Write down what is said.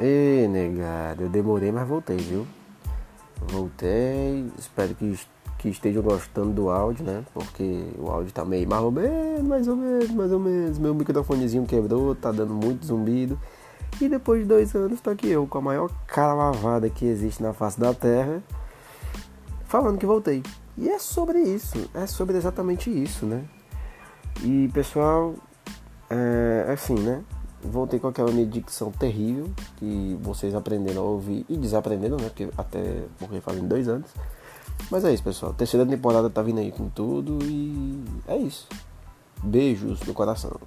Ei, negado, eu demorei, mas voltei, viu? Voltei, espero que, que estejam gostando do áudio, né? Porque o áudio tá meio mais ou menos, mais ou menos, mais ou menos. Meu microfonezinho quebrou, tá dando muito zumbido. E depois de dois anos, tô aqui eu, com a maior cara lavada que existe na face da Terra, falando que voltei. E é sobre isso, é sobre exatamente isso, né? E pessoal, é assim, né? Voltei com aquela minha dicção terrível que vocês aprenderam a ouvir e desaprenderam, né? Porque até porque fazem dois anos. Mas é isso, pessoal. terceira temporada tá vindo aí com tudo e é isso. Beijos no coração.